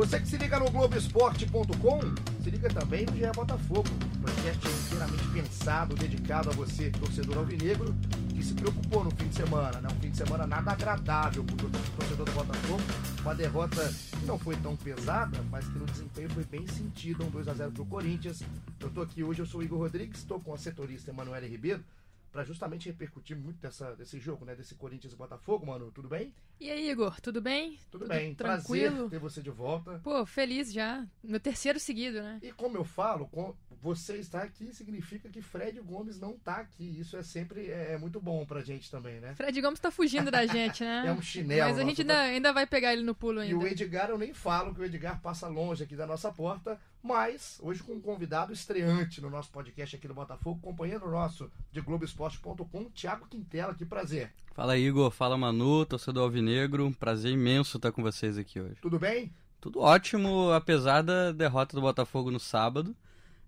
Você que se liga no Globoesporte.com, se liga também no GE Botafogo, podcast inteiramente pensado, dedicado a você, torcedor alvinegro, que se preocupou no fim de semana, né? Um fim de semana nada agradável para o torcedor do Botafogo, uma derrota que não foi tão pesada, mas que no desempenho foi bem sentida, um 2 a 0 para o Corinthians. Eu tô aqui hoje, eu sou o Igor Rodrigues, estou com a setorista Emanuele Ribeiro, para justamente repercutir muito dessa, desse jogo, né? Desse Corinthians e Botafogo, mano. Tudo bem? E aí, Igor, tudo bem? Tudo, tudo bem, tranquilo. Prazer ter você de volta. Pô, feliz já. Meu terceiro seguido, né? E como eu falo, com você estar aqui significa que Fred Gomes não tá aqui. Isso é sempre é, é muito bom pra gente também, né? Fred Gomes tá fugindo da gente, né? é um chinelo. Mas a gente ainda, ainda vai pegar ele no pulo ainda. E o Edgar, eu nem falo que o Edgar passa longe aqui da nossa porta, mas hoje com um convidado estreante no nosso podcast aqui do Botafogo, companheiro nosso de Globoesporte.com, Thiago Quintela, que prazer. Fala Igor, fala Manu, torcedor alvinegro, prazer imenso estar com vocês aqui hoje. Tudo bem? Tudo ótimo, apesar da derrota do Botafogo no sábado.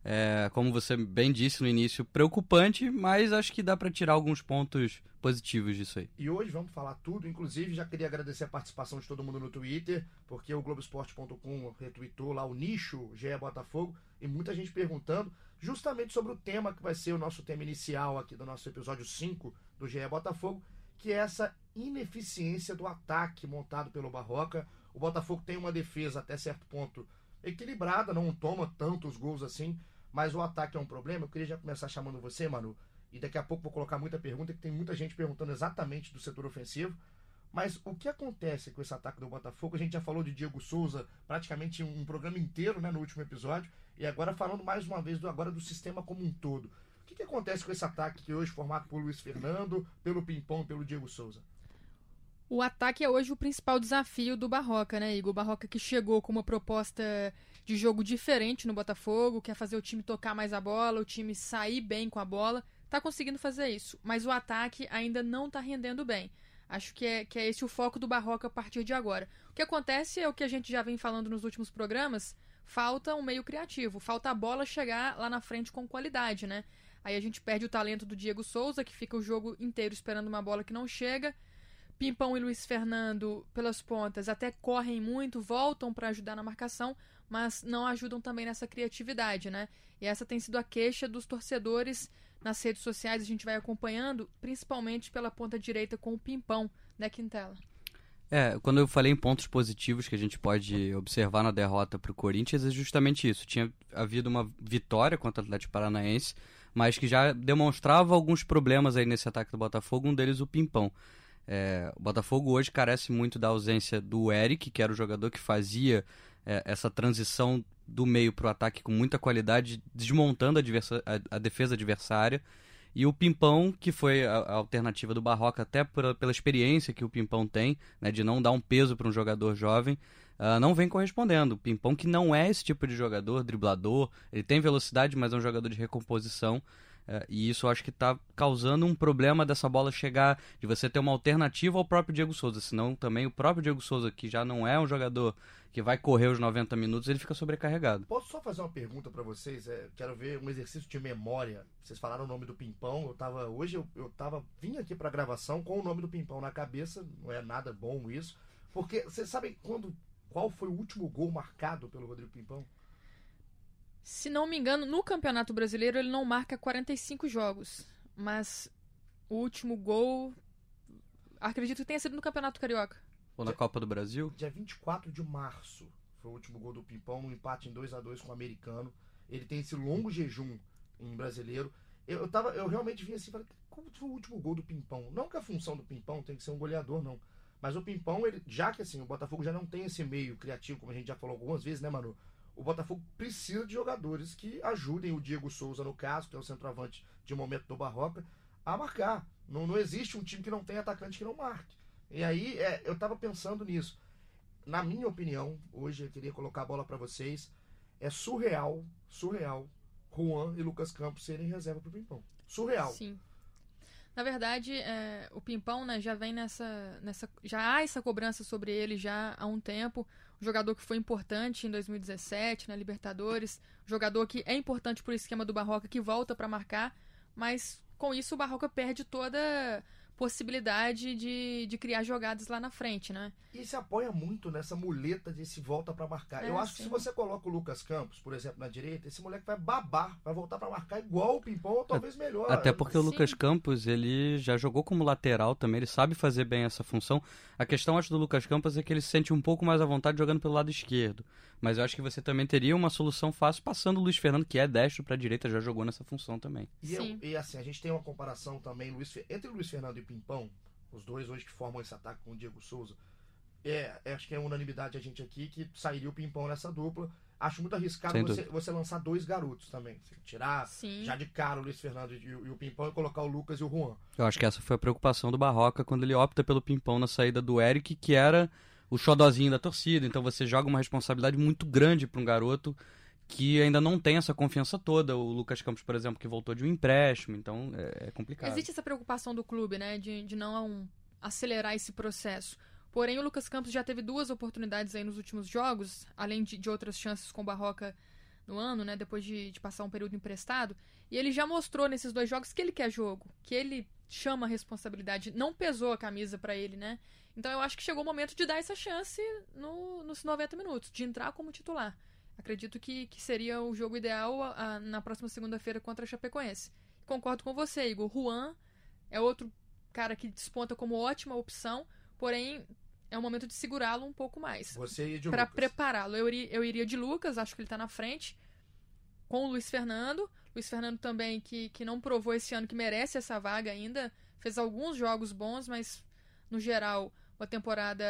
É, como você bem disse no início, preocupante, mas acho que dá para tirar alguns pontos positivos disso aí. E hoje vamos falar tudo, inclusive já queria agradecer a participação de todo mundo no Twitter, porque o Globoesporte.com retweetou lá o nicho GE Botafogo e muita gente perguntando justamente sobre o tema que vai ser o nosso tema inicial aqui do nosso episódio 5 do GE Botafogo, que é essa ineficiência do ataque montado pelo Barroca. O Botafogo tem uma defesa até certo ponto equilibrada, não toma tantos gols assim, mas o ataque é um problema. Eu queria já começar chamando você, Manu, e daqui a pouco vou colocar muita pergunta, que tem muita gente perguntando exatamente do setor ofensivo. Mas o que acontece com esse ataque do Botafogo? A gente já falou de Diego Souza praticamente um programa inteiro né, no último episódio, e agora falando mais uma vez do, agora do sistema como um todo. O que, que acontece com esse ataque que hoje formado por Luiz Fernando, pelo Pimpão, pelo Diego Souza? O ataque é hoje o principal desafio do Barroca, né, Igor? O Barroca que chegou com uma proposta de jogo diferente no Botafogo, quer fazer o time tocar mais a bola, o time sair bem com a bola. Tá conseguindo fazer isso, mas o ataque ainda não tá rendendo bem. Acho que é, que é esse o foco do Barroca a partir de agora. O que acontece é o que a gente já vem falando nos últimos programas: falta um meio criativo, falta a bola chegar lá na frente com qualidade, né? Aí a gente perde o talento do Diego Souza, que fica o jogo inteiro esperando uma bola que não chega. Pimpão e Luiz Fernando, pelas pontas, até correm muito, voltam para ajudar na marcação, mas não ajudam também nessa criatividade, né? E essa tem sido a queixa dos torcedores nas redes sociais, a gente vai acompanhando, principalmente pela ponta direita com o Pimpão, né, Quintela? É, quando eu falei em pontos positivos que a gente pode observar na derrota para o Corinthians, é justamente isso. Tinha havido uma vitória contra o Atlético Paranaense, mas que já demonstrava alguns problemas aí nesse ataque do Botafogo, um deles o Pimpão. É, o Botafogo hoje carece muito da ausência do Eric, que era o jogador que fazia é, essa transição do meio para o ataque com muita qualidade, desmontando a, a, a, defesa adversária. E o Pimpão, que foi a, a alternativa do Barroca, até pela experiência que o Pimpão tem, né, de não dar um peso para um jogador jovem, uh, não vem correspondendo. O Pimpão, que não é esse tipo de jogador, driblador, ele tem velocidade, mas é um jogador de recomposição. É, e isso acho que está causando um problema dessa bola chegar, de você ter uma alternativa ao próprio Diego Souza. Senão também o próprio Diego Souza, que já não é um jogador que vai correr os 90 minutos, ele fica sobrecarregado. Posso só fazer uma pergunta para vocês? É, quero ver um exercício de memória. Vocês falaram o nome do Pimpão. Eu tava, hoje eu, eu tava, vim aqui para gravação com o nome do Pimpão na cabeça. Não é nada bom isso. Porque vocês sabem quando, qual foi o último gol marcado pelo Rodrigo Pimpão? Se não me engano, no Campeonato Brasileiro ele não marca 45 jogos. Mas o último gol. Acredito que tenha sido no Campeonato Carioca. Ou na dia, Copa do Brasil? Dia 24 de março foi o último gol do Pimpão, um empate em 2 a 2 com o americano. Ele tem esse longo jejum em brasileiro. Eu, eu, tava, eu realmente vim assim falei, como foi o último gol do Pimpão? Não que a função do Pimpão tem que ser um goleador, não. Mas o Pimpão, ele, já que assim, o Botafogo já não tem esse meio criativo, como a gente já falou algumas vezes, né, Manu? O Botafogo precisa de jogadores que ajudem o Diego Souza, no caso, que é o centroavante de momento do Barroca, a marcar. Não, não existe um time que não tem atacante que não marque. E aí é, eu tava pensando nisso. Na minha opinião, hoje eu queria colocar a bola para vocês. É surreal, surreal, Juan e Lucas Campos serem reserva pro Pimpão. Surreal. Sim. Na verdade, é, o Pimpão né, já vem nessa, nessa. Já há essa cobrança sobre ele já há um tempo. Jogador que foi importante em 2017 na Libertadores. Jogador que é importante pro esquema do Barroca, que volta para marcar. Mas com isso o Barroca perde toda possibilidade de, de criar jogadas lá na frente, né? E se apoia muito nessa muleta de se volta para marcar. É, Eu acho sim. que se você coloca o Lucas Campos, por exemplo, na direita, esse moleque vai babar, vai voltar para marcar igual o Pimpão, ou talvez melhor. Até porque o Sim. Lucas Campos, ele já jogou como lateral também, ele sabe fazer bem essa função. A questão, acho, do Lucas Campos é que ele se sente um pouco mais à vontade jogando pelo lado esquerdo. Mas eu acho que você também teria uma solução fácil passando o Luiz Fernando, que é destro pra direita, já jogou nessa função também. E, eu- e assim, a gente tem uma comparação também Luiz entre o Luiz Fernando e Pimpão, os dois hoje que formam esse ataque com o Diego Souza. É, é, acho que é unanimidade a gente aqui que sairia o Pimpão nessa dupla. Acho muito arriscado você, você lançar dois garotos também. Você tirar Sim. já de cara o Luiz Fernando e, o- e o Pimpão e colocar o Lucas e o Juan. Eu acho que essa foi a preocupação do Barroca quando ele opta pelo Pimpão na saída do Eric, que era o xodozinho da torcida. Então você joga uma responsabilidade muito grande para um garoto que ainda não tem essa confiança toda. O Lucas Campos, por exemplo, que voltou de um empréstimo, então é, é complicado. Existe essa preocupação do clube, né, de, de não acelerar esse processo. Porém, o Lucas Campos já teve duas oportunidades aí nos últimos jogos, além de, de outras chances com o Barroca no ano, né, depois de, de passar um período emprestado. E ele já mostrou nesses dois jogos que ele quer jogo, que ele chama a responsabilidade. Não pesou a camisa pra ele, né? Então eu acho que chegou o momento de dar essa chance no- nos 90 minutos, de entrar como titular. Acredito que, que seria o jogo ideal a- a- na próxima segunda-feira contra a Chapecoense. Concordo com você, Igor. Juan é outro cara que desponta como ótima opção, porém é o momento de segurá-lo um pouco mais. Você e de Pra prepará-lo. Eu, iri- eu iria de Lucas, acho que ele tá na frente. Com o Luiz Fernando. Luiz Fernando também, que, que não provou esse ano que merece essa vaga ainda. Fez alguns jogos bons, mas no geral, uma temporada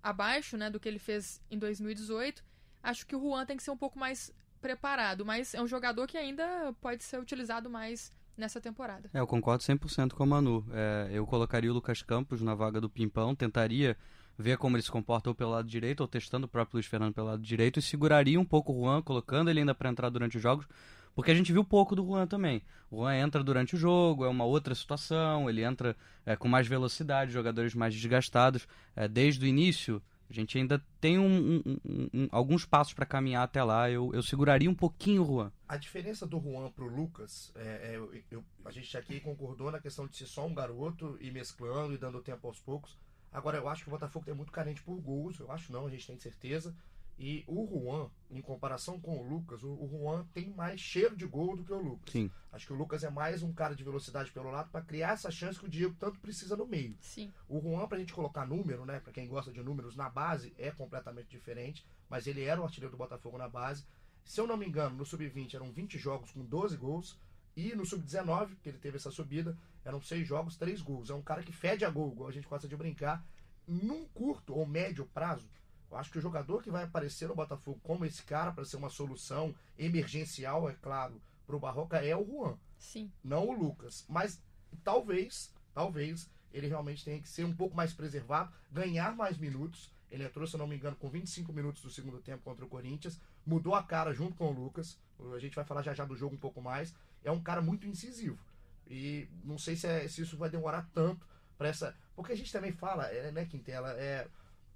abaixo né, do que ele fez em 2018. Acho que o Juan tem que ser um pouco mais preparado, mas é um jogador que ainda pode ser utilizado mais nessa temporada. É, eu concordo 100% com o Manu. É, eu colocaria o Lucas Campos na vaga do Pimpão, tentaria ver como ele se comporta ou pelo lado direito, ou testando o próprio Luiz Fernando pelo lado direito, e seguraria um pouco o Juan, colocando ele ainda para entrar durante os jogos, porque a gente viu pouco do Juan também. O Juan entra durante o jogo, é uma outra situação, ele entra é, com mais velocidade, jogadores mais desgastados. É, desde o início, a gente ainda tem um- um- um- alguns passos para caminhar até lá. Eu, eu seguraria um pouquinho o Juan. A diferença do Juan pro Lucas, é, é, eu- a gente aqui concordou na questão de ser só um garoto e mesclando e dando tempo aos poucos. Agora, eu acho que o Botafogo é muito carente por gols, eu acho não, a gente tem certeza. E o Juan, em comparação com o Lucas, o, o Juan tem mais cheiro de gol do que o Lucas. Sim. Acho que o Lucas é mais um cara de velocidade pelo lado para criar essa chance que o Diego tanto precisa no meio. Sim. O Juan, pra gente colocar número, né? Pra quem gosta de números na base, é completamente diferente. Mas ele era o artilheiro do Botafogo na base. Se eu não me engano, no Sub-20 eram 20 jogos com 12 gols. E no Sub-19, que ele teve essa subida, eram 6 jogos, 3 gols. É um cara que fede a gol, igual a gente gosta de brincar. Num curto ou médio prazo, eu acho que o jogador que vai aparecer no Botafogo como esse cara para ser uma solução emergencial, é claro, pro Barroca é o Juan Sim. não o Lucas. Mas talvez, talvez, ele realmente tenha que ser um pouco mais preservado, ganhar mais minutos. Ele entrou, se não me engano, com 25 minutos do segundo tempo contra o Corinthians, mudou a cara junto com o Lucas. A gente vai falar já já do jogo um pouco mais. É um cara muito incisivo. E não sei se, é- se isso vai demorar tanto para essa. Porque a gente também fala, é, né, Quintela? É,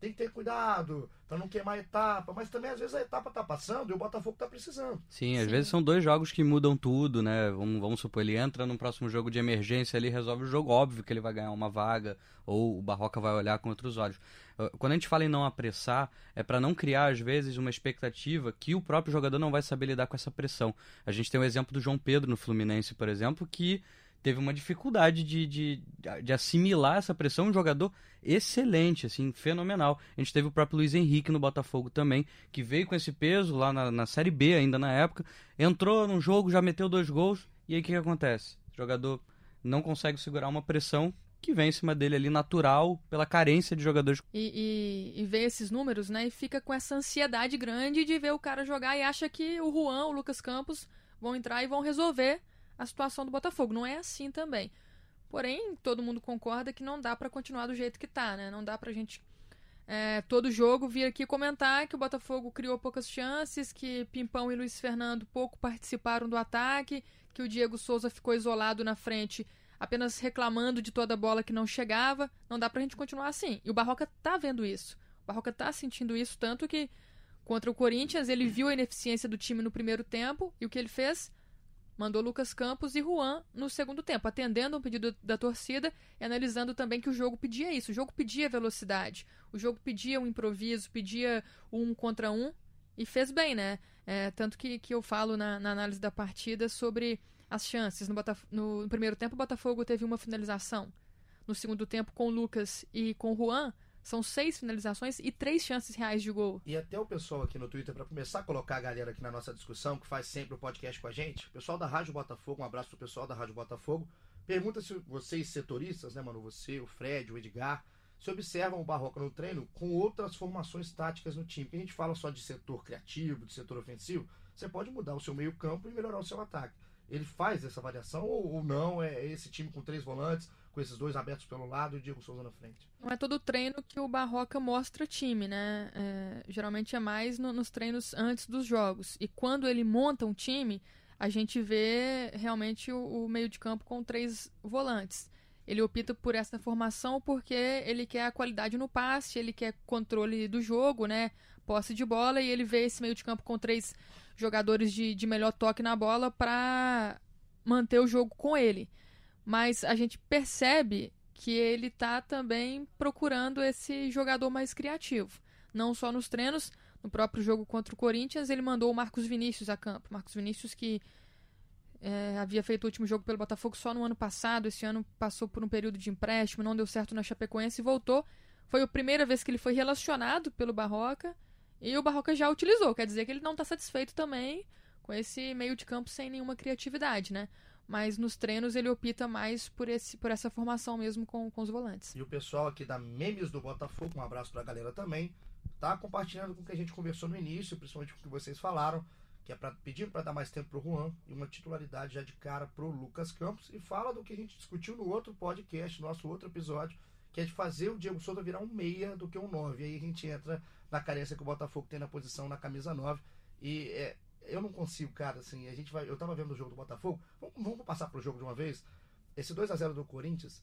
tem que ter cuidado para não queimar a etapa, mas também às vezes a etapa tá passando e o Botafogo tá precisando. Sim, às Sim. vezes são dois jogos que mudam tudo, né? Vamos, vamos supor, ele entra num próximo jogo de emergência ali, resolve o jogo, óbvio que ele vai ganhar uma vaga, ou o Barroca vai olhar com outros olhos. Uh, Quando a gente fala em não apressar, é para não criar, às vezes, uma expectativa que o próprio jogador não vai saber lidar com essa pressão. A gente tem o exemplo do João Pedro no Fluminense, por exemplo, que teve uma dificuldade de, de, de assimilar essa pressão, um jogador excelente, assim, fenomenal. A gente teve o próprio Luiz Henrique no Botafogo também, que veio com esse peso lá na, na Série B ainda na época, entrou num jogo, já meteu dois gols, e aí o que, que acontece? O jogador não consegue segurar uma pressão que vem em cima dele ali natural, pela carência de jogadores. E, e, e vê esses números, né? E fica com essa ansiedade grande de ver o cara jogar e acha que o Juan, o Lucas Campos vão entrar e vão resolver a situação do Botafogo. Não é assim também. Porém, todo mundo concorda que não dá pra continuar do jeito que tá, né? Não dá pra gente é, todo jogo vir aqui comentar que o Botafogo criou poucas chances, que Pimpão e Luiz Fernando pouco participaram do ataque, que o Diego Souza ficou isolado na frente apenas reclamando de toda a bola que não chegava. Não dá pra gente continuar assim. E o Barroca tá vendo isso. O Barroca tá sentindo isso, tanto que contra o Corinthians ele viu a ineficiência do time no primeiro tempo e o que ele fez? Mandou Lucas Campos e Juan no segundo tempo, atendendo um pedido da torcida e analisando também que o jogo pedia isso. O jogo pedia velocidade, o jogo pedia um improviso, pedia um contra um e fez bem, né? É, tanto que, que eu falo na, na, análise da partida sobre as chances. No, Botaf no, no primeiro tempo, o Botafogo teve uma finalização. No segundo tempo, com o Lucas e com o Juan, são seis finalizações e três chances reais de gol. E até o pessoal aqui no Twitter, para começar a colocar a galera aqui na nossa discussão, que faz sempre o podcast com a gente, o pessoal da Rádio Botafogo, um abraço pro pessoal da Rádio Botafogo, pergunta se vocês setoristas, né, mano, você, o Fred, o Edgar, se observam o Barroca no treino com outras formações táticas no time. Que a gente fala só de setor criativo, de setor ofensivo, você pode mudar o seu meio campo e melhorar o seu ataque. Ele faz essa variação ou, ou não? É esse time com três volantes, com esses dois abertos pelo lado e o Diego Souza na frente. Não é todo treino que o Barroca mostra time, né? É, geralmente é mais no, nos treinos antes dos jogos. E quando ele monta um time, a gente vê realmente o, o meio de campo com três volantes. Ele opta por essa formação porque ele quer a qualidade no passe, ele quer controle do jogo, né? Posse de bola e ele vê esse meio de campo com três jogadores de, de melhor toque na bola para manter o jogo com ele mas a gente percebe que ele está também procurando esse jogador mais criativo. Não só nos treinos, no próprio jogo contra o Corinthians, ele mandou o Marcos Vinícius a campo. Marcos Vinícius que é, havia feito o último jogo pelo Botafogo só no ano passado, esse ano passou por um período de empréstimo, não deu certo na Chapecoense e voltou. Foi a primeira vez que ele foi relacionado pelo Barroca e o Barroca já utilizou. Quer dizer que ele não está satisfeito também com esse meio de campo sem nenhuma criatividade, né? Mas nos treinos ele opta mais por, esse, por essa formação mesmo com, com os volantes. E o pessoal aqui da Memes do Botafogo, um abraço pra galera também, tá compartilhando com o que a gente conversou no início, principalmente com o que vocês falaram, que é para pedir para dar mais tempo pro Juan e uma titularidade já de cara pro Lucas Campos e fala do que a gente discutiu no outro podcast, nosso outro episódio, que é de fazer o Diego Souza virar um meia do que um nove. Aí a gente entra na carência que o Botafogo tem na posição na camisa 9 e é, eu não consigo, cara, assim, a gente vai. Eu tava vendo o jogo do Botafogo. Vamos, vamos passar pro jogo de uma vez. Esse 2 a 0 do Corinthians,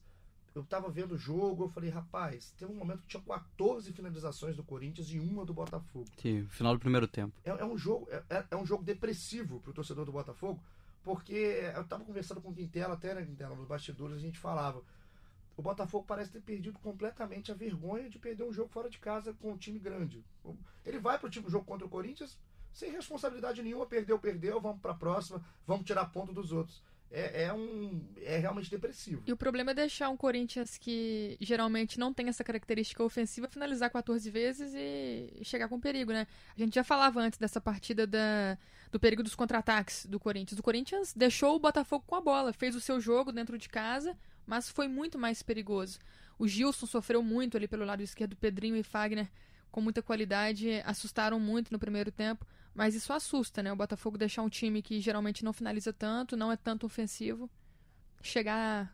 eu tava vendo o jogo, eu falei, rapaz, teve um momento que tinha 14 finalizações do Corinthians e uma do Botafogo. Sim, final do primeiro tempo. É, é um jogo, é, é, é um jogo depressivo pro torcedor do Botafogo, porque eu tava conversando com o Quintela, até né, Quintela, nos bastidores, a gente falava. O Botafogo parece ter perdido completamente a vergonha de perder um jogo fora de casa com um time grande. Ele vai pro tipo jogo contra o Corinthians, sem responsabilidade nenhuma, perdeu, perdeu, vamos para a próxima, vamos tirar ponto dos outros. É, é, um, é realmente depressivo. E o problema é deixar um Corinthians que geralmente não tem essa característica ofensiva finalizar 14 vezes e chegar com perigo, né? A gente já falava antes dessa partida da, do perigo dos contra-ataques do Corinthians. O Corinthians deixou o Botafogo com a bola, fez o seu jogo dentro de casa, mas foi muito mais perigoso. O Gilson sofreu muito ali pelo lado esquerdo, Pedrinho e Fagner com muita qualidade, assustaram muito no primeiro tempo, mas isso assusta, né? O Botafogo deixar um time que geralmente não finaliza tanto, não é tanto ofensivo, chegar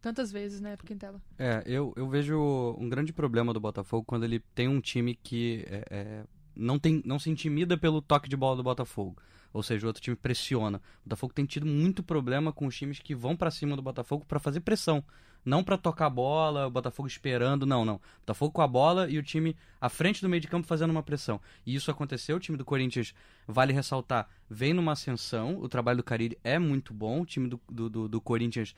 tantas vezes, né, pro Quintela. É, eu, eu vejo um grande problema do Botafogo quando ele tem um time que é, é, não, tem, não se intimida pelo toque de bola do Botafogo. Ou seja, o outro time pressiona. O Botafogo tem tido muito problema com os times que vão para cima do Botafogo para fazer pressão. Não para tocar a bola, o Botafogo esperando, não, não. O Botafogo com a bola e o time à frente do meio de campo fazendo uma pressão. E isso aconteceu, o time do Corinthians, vale ressaltar, vem numa ascensão, o trabalho do Carille é muito bom, o time do, do, do, do Corinthians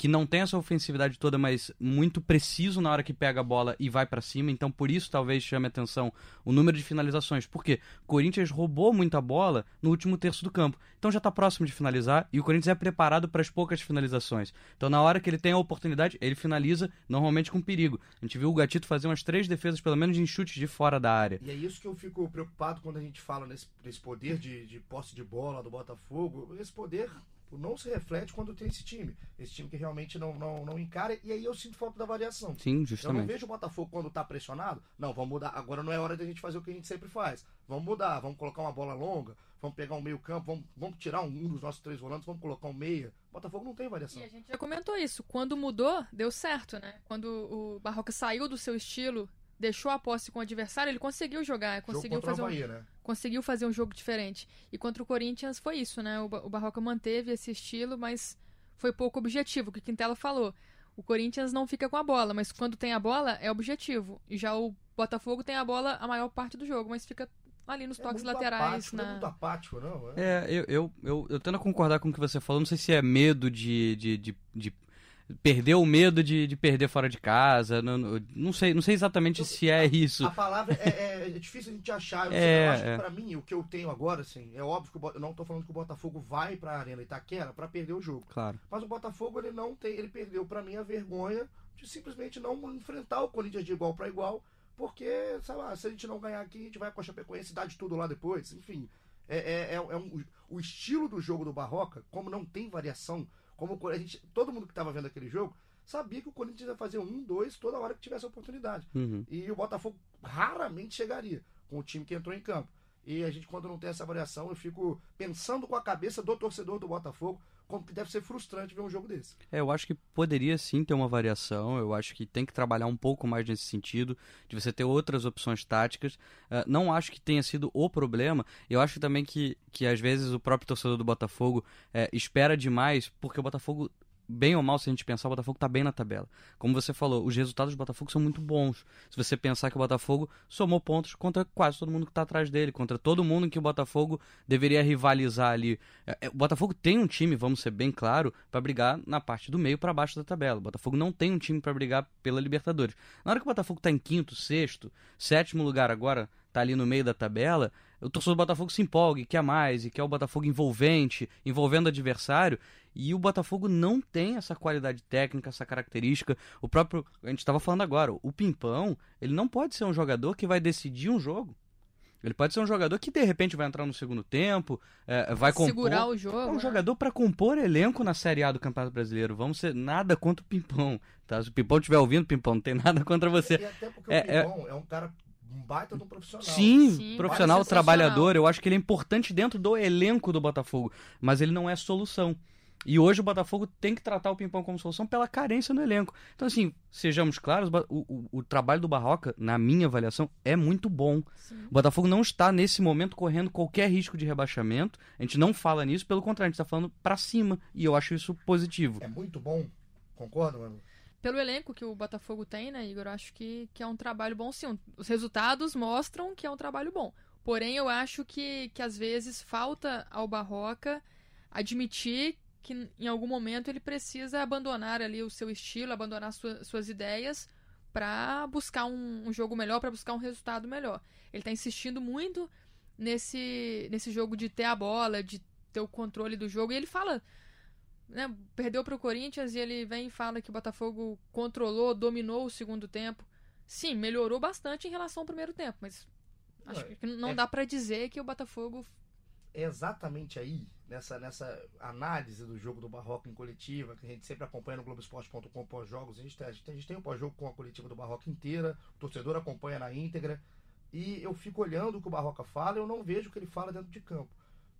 que não tem essa ofensividade toda, mas muito preciso na hora que pega a bola e vai para cima. Então, por isso, talvez chame atenção o número de finalizações. Porque o Corinthians roubou muita bola no último terço do campo. Então, já está próximo de finalizar e o Corinthians é preparado para as poucas finalizações. Então, na hora que ele tem a oportunidade, ele finaliza normalmente com perigo. A gente viu o Gatito fazer umas três defesas, pelo menos em chutes de fora da área. E é isso que eu fico preocupado quando a gente fala nesse, nesse poder de, de posse de bola do Botafogo. Esse poder não se reflete quando tem esse time. Esse time que realmente não, não, não encara, e aí eu sinto falta da variação. Sim, justamente. Eu não vejo o Botafogo quando tá pressionado. Não, vamos mudar. Agora não é hora da gente fazer o que a gente sempre faz. Vamos mudar, vamos colocar uma bola longa, vamos pegar um meio campo, vamos, vamos tirar um, um dos nossos três volantes, vamos colocar um meia. O Botafogo não tem variação. E a gente já comentou isso. Quando mudou, deu certo, né? Quando o Barroca saiu do seu estilo deixou a posse com o adversário, ele conseguiu jogar, conseguiu fazer Bahia, um, né? conseguiu fazer um jogo diferente. E contra o Corinthians foi isso, né? O, o Barroca manteve esse estilo, mas foi pouco objetivo, o que o Quintela falou. O Corinthians não fica com a bola, mas quando tem a bola é objetivo. E já o Botafogo tem a bola a maior parte do jogo, mas fica ali nos É toques muito laterais. apático, na... Não é muito apático, não. É. É, eu, eu, eu, eu tendo a concordar com o que você falou, não sei se é medo de, de, de, de perder o medo de, de perder fora de casa, não, não- sei, não sei exatamente se é isso. A palavra é, é- é difícil a gente achar. Eu, É, eu acho é. que pra mim, o que eu tenho agora, assim, é óbvio que Bo- eu não tô falando que o Botafogo vai pra Arena Itaquera pra perder o jogo. Claro. Mas o Botafogo, ele não tem, ele perdeu pra mim a vergonha de simplesmente não enfrentar o Corinthians de igual pra igual, porque, sei lá, se a gente não ganhar aqui, a gente vai com a Chapecoense e dá de tudo lá depois. Enfim, é, é, é, é um- o estilo do jogo do Barroca, como não tem variação, como a gente, todo mundo que tava vendo aquele jogo sabia que o Corinthians ia fazer um, dois, toda hora que tivesse a oportunidade. Uhum. E o Botafogo raramente chegaria com o time que entrou em campo. E a gente, quando não tem essa variação, eu fico pensando com a cabeça do torcedor do Botafogo deve ser frustrante ver um jogo desse. É, eu acho que poderia sim ter uma variação. Eu acho que tem que trabalhar um pouco mais nesse sentido, de você ter outras opções táticas. Ah, não acho que tenha sido o problema. Eu acho também que, que às vezes o próprio torcedor do Botafogo eh, espera demais, porque o Botafogo, bem ou mal, se a gente pensar, o Botafogo tá bem na tabela. Como você falou, os resultados do Botafogo são muito bons. Se você pensar que o Botafogo somou pontos contra quase todo mundo que tá atrás dele, contra todo mundo que o Botafogo deveria rivalizar ali. É, é, O Botafogo tem um time, vamos ser bem claro, para brigar na parte do meio para baixo da tabela. O Botafogo não tem um time para brigar pela Libertadores. Na hora que o Botafogo tá em quinto, sexto, sétimo lugar agora, tá ali no meio da tabela, o torcedor do Botafogo se empolga, e quer mais, e quer o Botafogo envolvente, envolvendo o adversário, e o Botafogo não tem essa qualidade técnica, essa característica. O próprio, a gente estava falando agora, o Pimpão, ele não pode ser um jogador que vai decidir um jogo. Ele pode ser um jogador que de repente vai entrar no segundo tempo, é, vai compor. Segurar o jogo. É um né? jogador para compor elenco na Série A do Campeonato Brasileiro. Vamos ser nada contra o Pimpão, tá? Se o Pimpão estiver ouvindo, Pimpão, não tem nada contra você. E até porque É- o Pimpão é... um cara um baita de um profissional. Sim, Sim, profissional, trabalhador. Eu acho que ele é importante dentro do elenco do Botafogo, mas ele não é solução. E hoje o Botafogo tem que tratar o Pimpão como solução pela carência no elenco. Então, assim, sejamos claros, o, o- o trabalho do Barroca, na minha avaliação, é muito bom. Sim. O Botafogo não está, nesse momento, correndo qualquer risco de rebaixamento. A gente não fala nisso, pelo contrário, a gente está falando pra cima. E eu acho isso positivo. É muito bom. Concorda, mano? Pelo elenco que o Botafogo tem, né, Igor, eu acho que, que é um trabalho bom sim. Os resultados mostram que é um trabalho bom. Porém, eu acho que, que às vezes falta ao Barroca admitir que em algum momento ele precisa abandonar ali o seu estilo, abandonar sua- suas ideias para buscar um, um jogo melhor, para buscar um resultado melhor. Ele está insistindo muito nesse, nesse jogo de ter a bola, de ter o controle do jogo. E ele fala né, perdeu para o Corinthians e ele vem e fala que o Botafogo controlou, dominou o segundo tempo. Sim, melhorou bastante em relação ao primeiro tempo, mas acho Não, que não é- dá para dizer que o Botafogo É exatamente aí, nessa, nessa análise do jogo do Barroca em coletiva, que a gente sempre acompanha no Globoesporte.com pós-jogos. A gente tem, a gente tem, a gente tem o pós-jogo com a coletiva do Barroca inteira, o torcedor acompanha na íntegra. E eu fico olhando o que o Barroca fala e eu não vejo o que ele fala dentro de campo.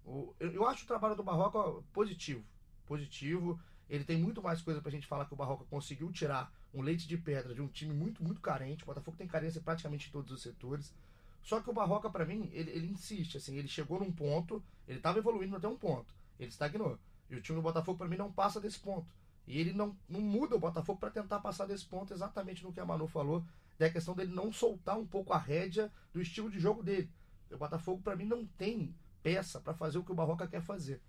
Eu, eu acho o trabalho do Barroca positivo. Positivo. Ele tem muito mais coisa pra gente falar que o Barroca conseguiu tirar um leite de pedra de um time muito, muito carente. O Botafogo tem carência praticamente em todos os setores. Só que o Barroca, pra mim, ele, ele insiste, assim, ele chegou num ponto, ele tava evoluindo até um ponto, ele estagnou. E o time do Botafogo, pra mim, não passa desse ponto. E ele não, não muda o Botafogo pra tentar passar desse ponto exatamente no que a Manu falou, da questão dele não soltar um pouco a rédea do estilo de jogo dele. O Botafogo, pra mim, não tem peça pra fazer o que o Barroca quer fazer.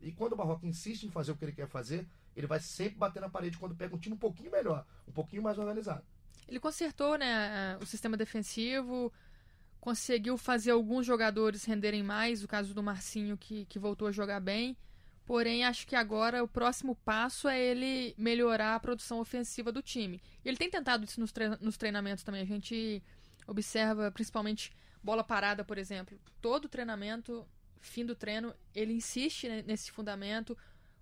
E quando o Barroca insiste em fazer o que ele quer fazer, ele vai sempre bater na parede quando pega um time um pouquinho melhor, um pouquinho mais organizado. ele consertou, né, o sistema defensivo, conseguiu fazer alguns jogadores renderem mais, o caso do Marcinho que, que voltou a jogar bem. Porém, acho que agora o próximo passo é ele melhorar a produção ofensiva do time. Ele tem tentado isso nos, tre- nos treinamentos também. A gente observa principalmente bola parada, por exemplo. Todo treinamento, fim do treino, ele insiste ne- nesse fundamento.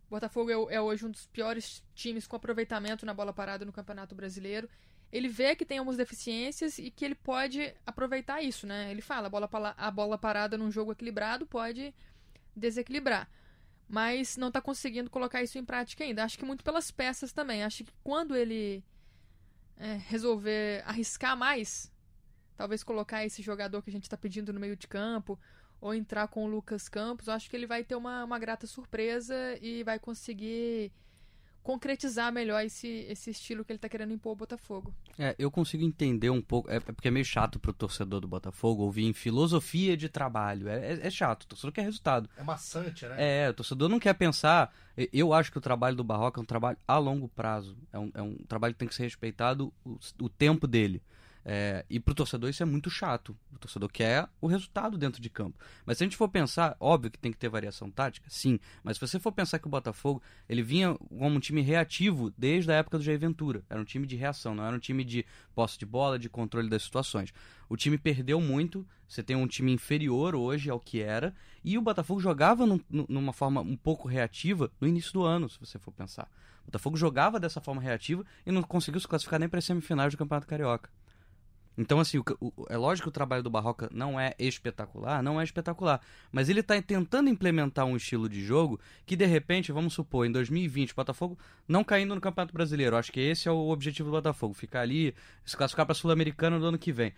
O Botafogo é, é hoje um dos piores times com aproveitamento na bola parada no Campeonato Brasileiro. Ele vê que tem algumas deficiências e que ele pode aproveitar isso, né? Ele fala, a bola, a bola parada num jogo equilibrado pode desequilibrar. Mas não está conseguindo colocar isso em prática ainda. Acho que muito pelas peças também. Acho que quando ele é, resolver arriscar mais, talvez colocar esse jogador que a gente está pedindo no meio de campo, ou entrar com o Lucas Campos, eu acho que ele vai ter uma, uma grata surpresa e vai conseguir concretizar melhor esse, esse estilo que ele tá querendo impor ao Botafogo. É, eu consigo entender um pouco. É, é porque é meio chato pro torcedor do Botafogo ouvir em filosofia de trabalho. É, é, é, chato, o torcedor quer resultado. É maçante, né? É, o torcedor não quer pensar. Eu acho que o trabalho do Barroca é um trabalho a longo prazo. É um, é um trabalho que tem que ser respeitado o, o tempo dele. É, e pro torcedor isso é muito chato. O torcedor quer o resultado dentro de campo. Mas se a gente for pensar, óbvio que tem que ter variação tática, sim. Mas se você for pensar que o Botafogo ele vinha como um time reativo desde a época do Jair Ventura. Era um time de reação, não era um time de posse de bola, de controle das situações. O time perdeu muito. Você tem um time inferior hoje ao que era. E o Botafogo jogava num, numa forma um pouco reativa no início do ano, se você for pensar. O Botafogo jogava dessa forma reativa e não conseguiu se classificar nem para as semifinais do Campeonato Carioca. Então, assim, o, o, é lógico que o trabalho do Barroca não é espetacular, não é espetacular. Mas ele está tentando implementar um estilo de jogo que, de repente, vamos supor, em 2020, o Botafogo não caindo no Campeonato Brasileiro. Acho que esse é o objetivo do Botafogo, ficar ali, se classificar para a Sul-Americana no ano que vem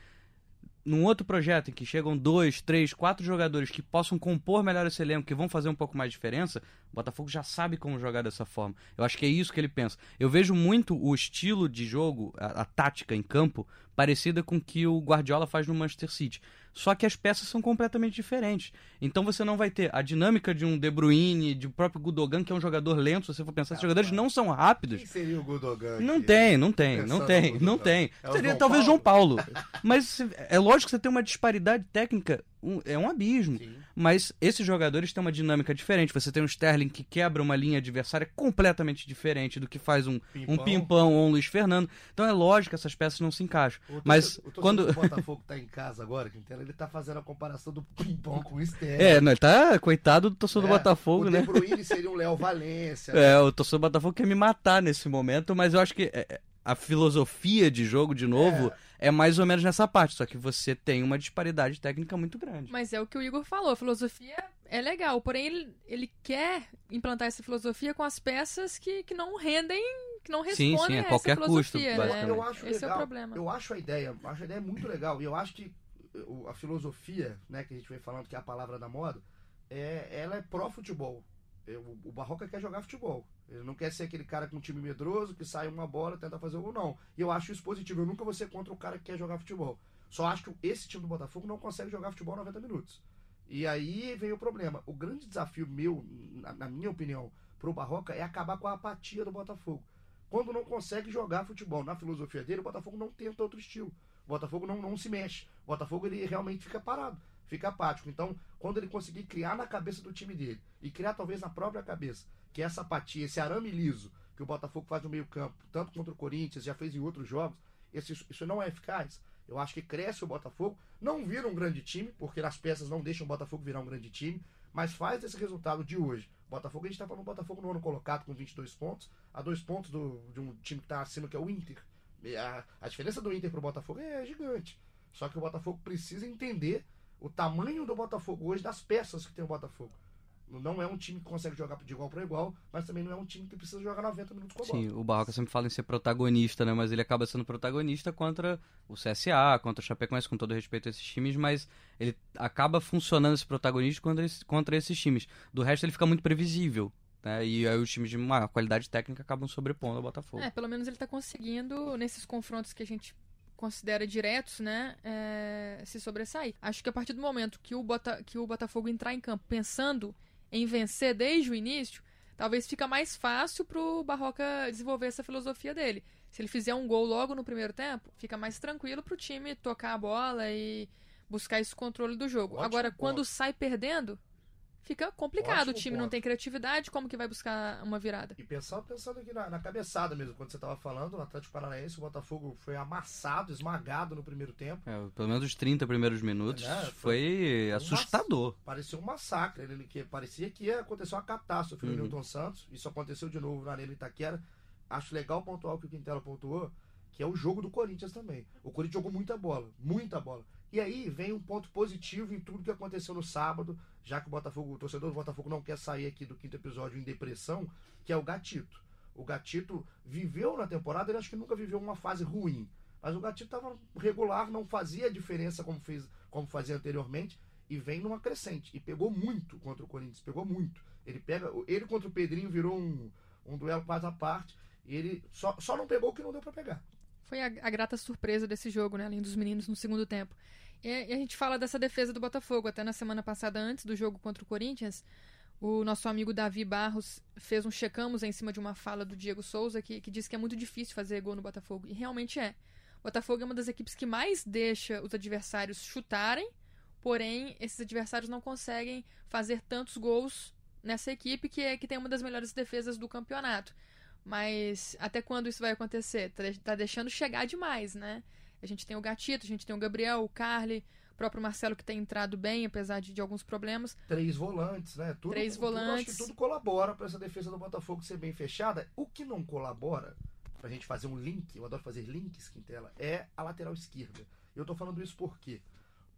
num outro projeto em que chegam dois, três, quatro jogadores que possam compor melhor esse elenco, que vão fazer um pouco mais de diferença, o Botafogo já sabe como jogar dessa forma. Eu acho que é isso que ele pensa. Eu vejo muito o estilo de jogo, a, a tática em campo, parecida com o que o Guardiola faz no Manchester City. Só que as peças são completamente diferentes. Então você não vai ter a dinâmica de um De Bruyne, de um próprio Gudogan, que é um jogador lento, se você for pensar. Esses jogadores não são rápidos. Quem seria o Gudogan? Não tem, não tem, não tem, não tem. É seria João talvez Paulo? João Paulo. Mas é lógico que você tem uma disparidade técnica um, é um abismo. Sim. Mas esses jogadores têm uma dinâmica diferente. Você tem um Sterling que quebra uma linha adversária completamente diferente do que faz um Pimpão, um Pimpão ou um Luiz Fernando. Então é lógico que essas peças não se encaixam. O Mas o quando o Botafogo tá em casa agora, ele tá fazendo a comparação do Pimpão com o Sterling. É, não, ele tá coitado do torcedor é, do Botafogo, o né? O De Bruyne seria um Léo Valência. É, né? o torcedor do Botafogo quer me matar nesse momento, mas eu acho que é, é, a filosofia de jogo, de novo, é. É. mais ou menos nessa parte, só que você tem uma disparidade técnica muito grande. Mas é o que o Igor falou, a filosofia é legal, porém ele, ele quer implantar essa filosofia com as peças que, que não rendem, que não respondem sim, sim, a, a qualquer custo, né? Eu acho Esse legal, é o problema. Eu acho a ideia, acho a ideia muito legal, e eu acho que a filosofia, né, que a gente vem falando que é a palavra da moda, é, ela é pró-futebol. O Barroca quer jogar futebol. Ele não quer ser aquele cara com um time medroso que sai uma bola tenta fazer o gol, não. E eu acho isso positivo. Eu nunca vou ser contra o cara que quer jogar futebol. Só acho que esse time do Botafogo não consegue jogar futebol 90 minutos. E aí vem o problema. O grande desafio meu, na, na minha opinião, pro Barroca é acabar com a apatia do Botafogo. Quando não consegue jogar futebol na filosofia dele, o Botafogo não tenta outro estilo. O Botafogo não, não se mexe. O Botafogo ele realmente fica parado, fica apático. Então, quando ele conseguir criar na cabeça do time dele e criar talvez na própria cabeça que essa apatia, esse arame liso que o Botafogo faz no meio-campo, tanto contra o Corinthians, já fez em outros jogos, esse, isso não é eficaz. Eu acho que cresce o Botafogo, não vira um grande time, porque as peças não deixam o Botafogo virar um grande time, mas faz esse resultado de hoje. Botafogo, a gente está falando do Botafogo no ano colocado com 22 pontos, a dois pontos do, de um time que está acima, que é o Inter. A, a diferença do Inter para o Botafogo é gigante. Só que o Botafogo precisa entender o tamanho do Botafogo hoje, das peças que tem o Botafogo. Não é um time que consegue jogar de igual para igual, mas também não é um time que precisa jogar 90 minutos com a bola. Sim, o Barroca sempre fala em ser protagonista, né? Mas ele acaba sendo protagonista contra o CSA, contra o Chapecoense, com todo respeito a esses times, mas ele acaba funcionando esse protagonista contra, esse, contra esses times. Do resto, ele fica muito previsível. Né? E aí os times de maior qualidade técnica acabam sobrepondo ao Botafogo. É, pelo menos ele está conseguindo, nesses confrontos que a gente considera diretos, né, é, se sobressair. Acho que a partir do momento que o, Bota, que o Botafogo entrar em campo pensando em vencer desde o início, talvez fica mais fácil pro Barroca desenvolver essa filosofia dele. Se ele fizer um gol logo no primeiro tempo, fica mais tranquilo pro time tocar a bola e buscar esse controle do jogo. Ótimo Agora, ponto. quando sai perdendo, fica complicado. Ótimo o time ponto. não tem criatividade, como que vai buscar uma virada? E pensando, pensando aqui na, na cabeçada mesmo, quando você estava falando, o Atlético Paranaense, o Botafogo foi amassado, esmagado no primeiro tempo. É, pelo menos os 30 primeiros minutos é, foi, foi assustador. Um parecia um massacre. Ele, que, parecia que ia acontecer uma catástrofe no uhum. Newton Santos. Isso aconteceu de novo na Arena Itaquera. Acho legal pontuar o que o Quintela pontuou, que é o jogo do Corinthians também. O Corinthians jogou muita bola, muita bola. E aí vem um ponto positivo em tudo que aconteceu no sábado, já que o Botafogo, o torcedor do Botafogo não quer sair aqui do quinto episódio em depressão, que é o Gatito. O Gatito viveu na temporada, ele acho que nunca viveu uma fase ruim. Mas o Gatito estava regular, não fazia diferença como, fez, como fazia anteriormente, e vem numa crescente. E pegou muito contra o Corinthians, pegou muito. Ele pega. Ele contra o Pedrinho virou um, um duelo quase à parte. E ele só, só não pegou o que não deu para pegar. Foi a, a, grata surpresa desse jogo, né? Além dos meninos no segundo tempo. E, e a gente fala dessa defesa do Botafogo. Até na semana passada, antes do jogo contra o Corinthians, o nosso amigo Davi Barros fez um checamos em cima de uma fala do Diego Souza que, que disse que é muito difícil fazer gol no Botafogo. E realmente é. O Botafogo é uma das equipes que mais deixa os adversários chutarem, porém, esses adversários não conseguem fazer tantos gols nessa equipe que, é, que tem uma das melhores defesas do campeonato. Mas até quando isso vai acontecer? Tá, tá deixando chegar demais, né? A gente tem o Gatito, a gente tem o Gabriel, o Carly, o próprio Marcelo que tem entrado bem, apesar de, de alguns problemas. Três volantes, né? Tudo, Três volantes. Tudo, acho que tudo colabora para essa defesa do Botafogo ser bem fechada. O que não colabora, pra gente fazer um link, eu adoro fazer links, Quintela, é a lateral esquerda. Eu tô falando isso porque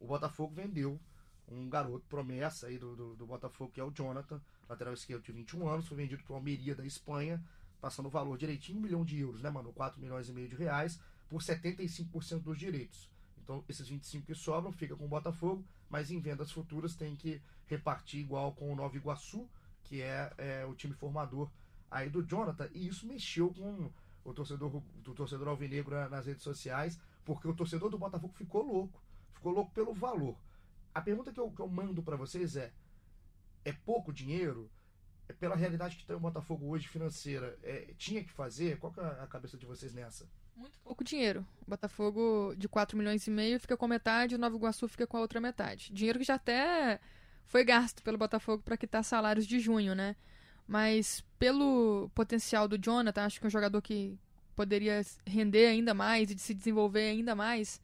o Botafogo vendeu um garoto promessa aí do, do, do Botafogo, que é o Jonathan, lateral esquerdo de 21 anos, foi vendido para o Almeria da Espanha passando o valor direitinho, um milhão de euros, né, mano? 4 milhões e meio de reais, por 75% dos direitos. Então, esses 25 que sobram fica com o Botafogo, mas em vendas futuras tem que repartir igual com o Nova Iguaçu, que é, é o time formador aí do Jonathan. E isso mexeu com o torcedor, o torcedor alvinegro nas redes sociais, porque o torcedor do Botafogo ficou louco. Ficou louco pelo valor. A pergunta que eu, que eu mando para vocês é: é pouco dinheiro? É pela realidade que tem o Botafogo hoje financeira, é, tinha que fazer? Qual que é a cabeça de vocês nessa? Muito pouco dinheiro. O Botafogo de 4 milhões e meio fica com metade, o Nova Iguaçu fica com a outra metade. Dinheiro que já até foi gasto pelo Botafogo para quitar salários de junho, né? Mas pelo potencial do Jonathan, acho que é um jogador que poderia render ainda mais e se desenvolver ainda mais.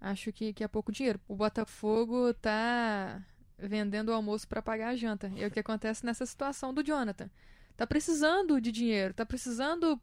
Acho que, que é pouco dinheiro. O Botafogo tá vendendo o almoço para pagar a janta. É o que acontece nessa situação do Jonathan. Tá precisando de dinheiro, tá precisando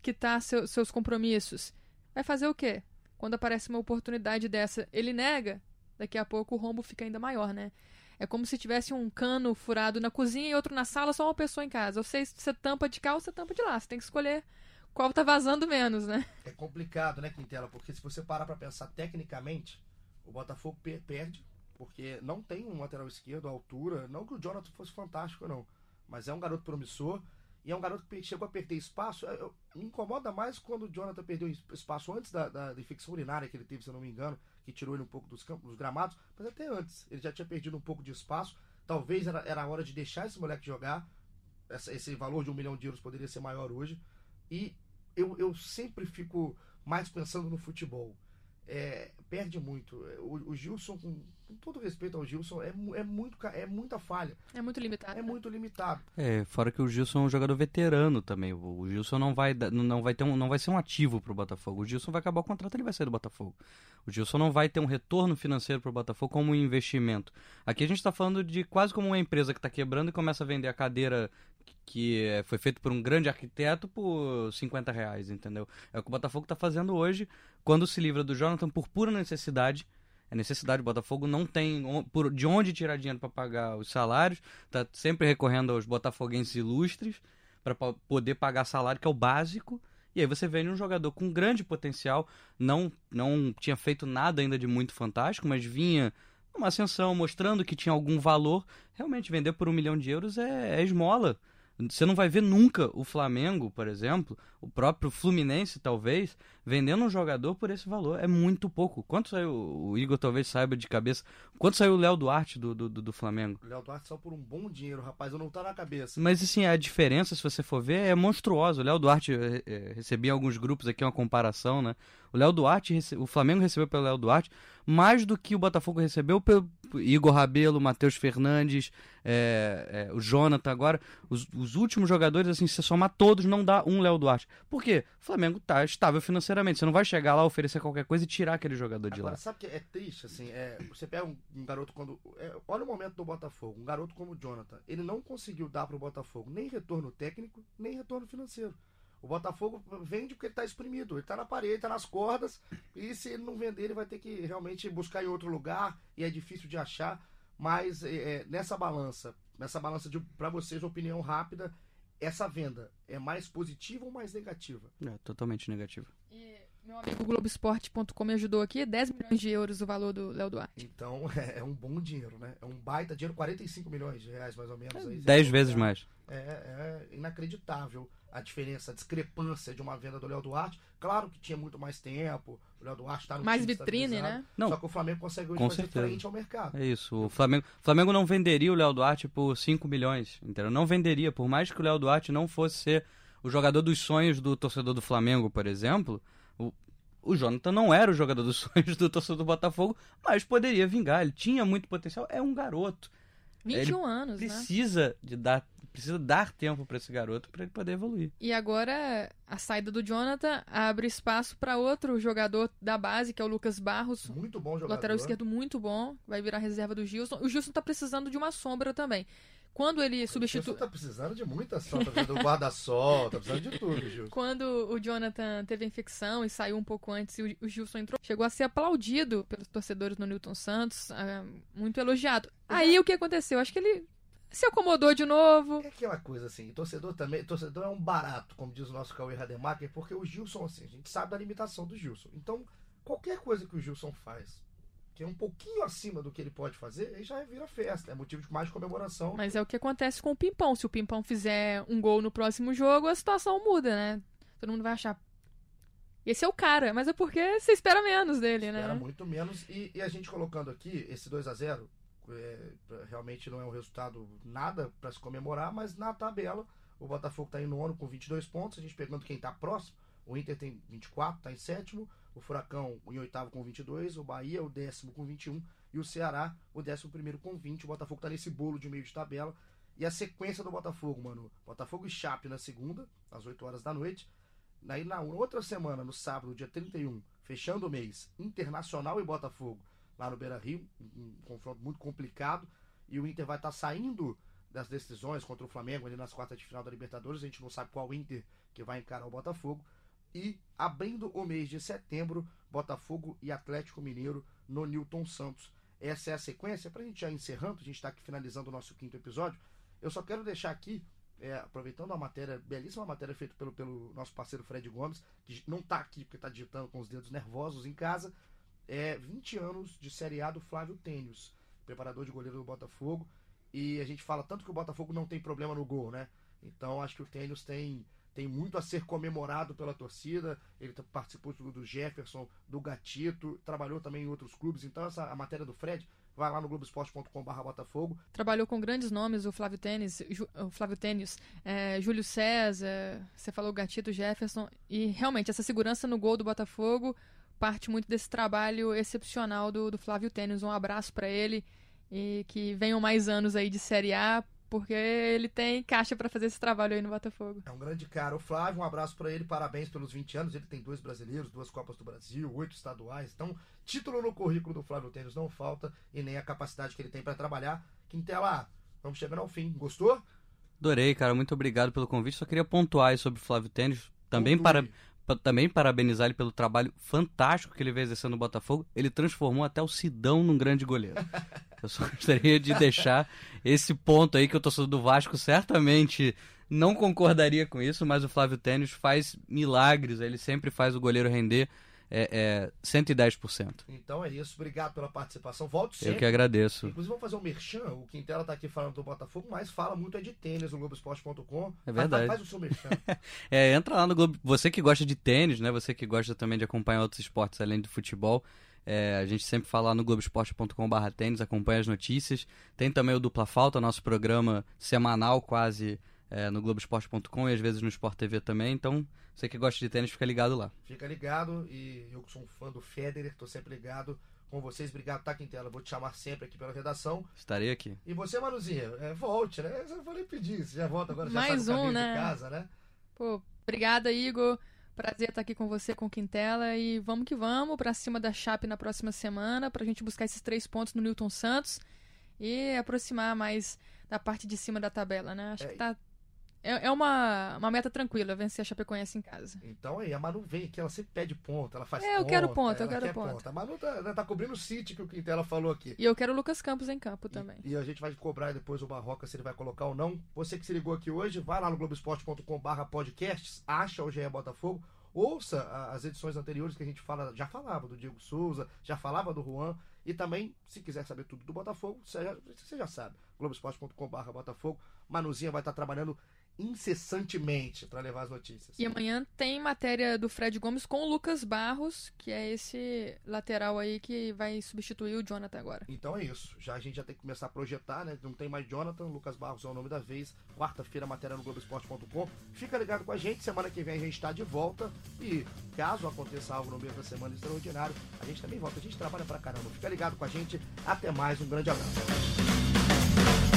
quitar seu, seus compromissos. Vai fazer o quê? Quando aparece uma oportunidade dessa, ele nega, daqui a pouco o rombo fica ainda maior, né? É como se tivesse um cano furado na cozinha e outro na sala, só uma pessoa em casa. Ou você, você tampa de cá ou você tampa de lá. Você tem que escolher qual tá vazando menos, né? É complicado, né, Quintela? Porque se você parar para pensar tecnicamente, o Botafogo perde porque não tem um lateral esquerdo à altura. Não que o Jonathan fosse fantástico, não. Mas é um garoto promissor. E é um garoto que chegou a perder espaço. Me incomoda mais quando o Jonathan perdeu espaço antes da, da, da, infecção urinária que ele teve, se eu não me engano, que tirou ele um pouco dos campos, dos gramados. Mas até antes, ele já tinha perdido um pouco de espaço. Talvez era, era a hora de deixar esse moleque jogar. Essa, esse valor de um milhão de euros poderia ser maior hoje. E eu, eu sempre fico mais pensando no futebol. É, perde muito. O, o Gilson, com com todo respeito ao Gilson, é, é, muito, é muita falha. É muito limitado. É né? muito limitado. É, fora que o Gilson é um jogador veterano também. O Gilson não vai, não vai, ter um, não vai ser um ativo pro Botafogo. O Gilson vai acabar o contrato, ele vai sair do Botafogo. O Gilson não vai ter um retorno financeiro pro Botafogo como um investimento. Aqui a gente está falando de quase como uma empresa que está quebrando e começa a vender a cadeira que foi feito por um grande arquiteto por 50 reais, entendeu? É o que o Botafogo está fazendo hoje, quando se livra do Jonathan por pura necessidade é necessidade. O Botafogo não tem de onde tirar dinheiro para pagar os salários, tá sempre recorrendo aos botafoguenses ilustres para poder pagar salário, que é o básico. E aí você vende um jogador com grande potencial, não, não tinha feito nada ainda de muito fantástico, mas vinha uma ascensão, mostrando que tinha algum valor. Realmente, vender por um milhão de euros é, é esmola. Você não vai ver nunca o Flamengo, por exemplo, o próprio Fluminense, talvez, vendendo um jogador por esse valor. É muito pouco. Quanto saiu, o Igor talvez saiba de cabeça, quanto saiu o Léo Duarte do, do, do Flamengo? O Léo Duarte saiu por um bom dinheiro, rapaz, eu não tá na cabeça. Mas assim, a diferença, se você for ver, é monstruosa. O Léo Duarte, é, recebi em alguns grupos aqui uma comparação, né? O Léo Duarte, o Flamengo recebeu pelo Léo Duarte mais do que o Botafogo recebeu pelo Igor Rabelo, Matheus Fernandes, é, é, o Jonathan agora. Os, os, últimos jogadores, assim, se você somar todos, não dá um Léo Duarte. Por quê? O Flamengo tá estável financeiramente. Você não vai chegar lá, oferecer qualquer coisa e tirar aquele jogador de agora, lá. Sabe que é triste, assim, é, você pega um, um garoto quando. É, olha o momento do Botafogo, um garoto como o Jonathan. Ele não conseguiu dar pro Botafogo nem retorno técnico, nem retorno financeiro. O Botafogo vende porque ele está exprimido, ele está na parede, está nas cordas, e se ele não vender, ele vai ter que realmente buscar em outro lugar, e é difícil de achar. Mas é, é nessa balança, nessa balança para vocês, opinião rápida, essa venda é mais positiva ou mais negativa? É, totalmente negativa. E meu amigo Globoesporte.com me ajudou aqui, 10 milhões de euros o valor do Léo Duarte. Então é, é, um bom dinheiro, né? É um baita dinheiro, 45 milhões de reais mais ou menos. É, 10 vezes mais. É, é inacreditável a diferença, a discrepância de uma venda do Léo Duarte. Claro que tinha muito mais tempo, o Léo Duarte está no Mais time vitrine, né? Não, só que o Flamengo consegue hoje com fazer certeza. frente ao mercado. É isso. O Flamengo, Flamengo não venderia o Léo Duarte por 5 milhões, entendeu? Não venderia. Por mais que o Léo Duarte não fosse ser o jogador dos sonhos do torcedor do Flamengo, por exemplo, o, o Jonathan não era o jogador dos sonhos do torcedor do Botafogo, mas poderia vingar. Ele tinha muito potencial. É um garoto. 21 anos, né? Precisa de dar, precisa dar tempo para esse garoto para ele poder evoluir. E agora a saída do Jonathan abre espaço para outro jogador da base, que é o Lucas Barros, Muito bom jogador. lateral esquerdo muito bom, vai virar reserva do Gilson. O Gilson tá precisando de uma sombra também. Quando ele substitui. tá precisando de muita sol, tá precisando do guarda-sol, tá precisando de tudo, Gil. Quando o Jonathan teve a infecção e saiu um pouco antes e o- Gilson entrou, chegou a ser aplaudido pelos torcedores no Newton Santos, ah, muito elogiado. Aí o que aconteceu? Acho que ele se acomodou de novo. É aquela coisa assim, torcedor também, torcedor é um barato, como diz o nosso Cauê Rademacher, porque o Gilson, assim, a gente sabe da limitação do Gilson. Então, qualquer coisa que o Gilson faz, que é um pouquinho acima do que ele pode fazer, aí já vira festa, é motivo de mais comemoração. Mas é o que acontece com o Pimpão. Se o Pimpão fizer um gol no próximo jogo, a situação muda, né? Todo mundo vai achar. Esse é o cara, mas é porque você espera menos dele, né? Era muito menos. E, e a gente colocando aqui esse 2 a 0 é, realmente não é um resultado nada para se comemorar, mas na tabela o Botafogo está em nono com 22 pontos. A gente pegando quem está próximo, o Inter tem 24, está em sétimo. O Furacão em oitavo com 22, o Bahia o décimo com 21 e o Ceará o décimo primeiro com 20. O Botafogo está nesse bolo de meio de tabela. E a sequência do Botafogo, mano. Botafogo e Chape na segunda, às 8 horas da noite. Aí na outra semana, no sábado, dia 31, fechando o mês, Internacional e Botafogo, lá no Beira Rio, um, confronto muito complicado. E o Inter vai estar saindo das decisões contra o Flamengo ali nas quartas de final da Libertadores. A gente não sabe qual Inter que vai encarar o Botafogo. E abrindo o mês de setembro, Botafogo e Atlético Mineiro no Newton Santos. Essa é a sequência. Para a gente já encerrando, a gente está aqui finalizando o nosso quinto episódio. Eu só quero deixar aqui é, aproveitando a matéria, belíssima matéria feita pelo, pelo nosso parceiro Fred Gomes, que não tá aqui porque tá digitando com os dedos nervosos em casa, é 20 anos de Série A do Flávio Tênios, preparador de goleiro do Botafogo, e a gente fala tanto que o Botafogo não tem problema no gol, né? Então acho que o Tênios tem, tem muito a ser comemorado pela torcida, ele participou do, Jefferson, do Gatito, trabalhou também em outros clubes, então essa a matéria do Fred, vai lá no globoesporte.com.br Botafogo, Trabalhou com grandes nomes, o Flávio Tênis, o Flávio Tênis, é, Júlio César, você falou Gatito, Jefferson, e realmente essa segurança no gol do Botafogo parte muito desse trabalho excepcional do, do Flávio Tênis. Um abraço para ele e que venham mais anos aí de Série A, porque ele tem caixa para fazer esse trabalho aí no Botafogo. É um grande cara. O Flávio, um abraço pra ele, parabéns pelos 20 anos. Ele tem dois brasileiros, duas Copas do Brasil, oito estaduais. Então, título no currículo do Flávio Tênis não falta e nem a capacidade que ele tem pra trabalhar. Quintela, vamos chegando ao fim. Gostou? Adorei, cara. Muito obrigado pelo convite. Só queria pontuar aí sobre o Flávio Tênis. Também, Pontue. para, pa- também parabenizar ele pelo trabalho fantástico que ele veio exercendo no Botafogo. Ele transformou até o Sidão num grande goleiro. Eu só gostaria de deixar esse ponto aí que o torcedor do Vasco certamente não concordaria com isso, mas o Flávio Tênis faz milagres. Ele sempre faz o goleiro render é, é, 110%. Então é isso. Obrigado pela participação. Volte Eu sempre. que agradeço. Inclusive, vamos fazer um merchan. O Quintela tá aqui falando do Botafogo, mas fala muito é de tênis no Globoesporte.com. É verdade. Faz, faz o seu merchan. É, entra lá no Globo. Você que gosta de tênis, né? Você que gosta também de acompanhar outros esportes além do futebol. é, a gente sempre fala no globoesporte.com.br tênis, acompanha as notícias. Tem também o Dupla Falta, nosso programa semanal quase é, no globoesporte.com e às vezes no Sport TV também. Então, você que gosta de tênis, fica ligado lá. Fica ligado. E eu que sou um fã do Federer, tô sempre ligado com vocês. Obrigado, tá, Quintela? Vou te chamar sempre aqui pela redação. Estarei aqui. E você, Manuzinha, é, volte, né? Eu falei pedir, você já volta agora, já Mais sabe o um, né? de casa, né? Pô, obrigada, Igor. Prazer estar aqui com você, com o Quintela. E vamos que vamos para cima da Chape na próxima semana, para a gente buscar esses três pontos no Newton Santos e aproximar mais da parte de cima da tabela, né? Acho É, que tá. É, é uma, uma meta tranquila vencer a Chapecoense em casa. Então aí, a Manu vem aqui, ela sempre pede ponto, ela faz É, eu ponta, quero ponto, eu quero quer ponto. A Manu tá, né, tá cobrindo o City que o Quintela falou aqui. E eu quero o Lucas Campos em campo também. E, e a gente vai cobrar depois o Barroca se ele vai colocar ou não. Você que se ligou aqui hoje, vai lá no globoesporte.com.br podcasts, acha o GE Botafogo, ouça as edições anteriores que a gente fala, já falava do Diego Souza, já falava do Juan. E também, se quiser saber tudo do Botafogo, você já, você já sabe. globoesporte.com.br Botafogo. Manuzinha vai estar trabalhando incessantemente para levar as notícias. E amanhã tem matéria do Fred Gomes com o Lucas Barros, que é esse lateral aí que vai substituir o Jonathan agora. Então é isso. Já a gente já tem que começar a projetar, né? Não tem mais Jonathan, Lucas Barros é o nome da vez. Quarta-feira matéria no Globoesporte.com. Fica ligado com a gente, semana que vem a gente está de volta e caso aconteça algo no meio da semana extraordinário, a gente também volta. A gente trabalha pra caramba. Fica ligado com a gente. Até mais, um grande abraço.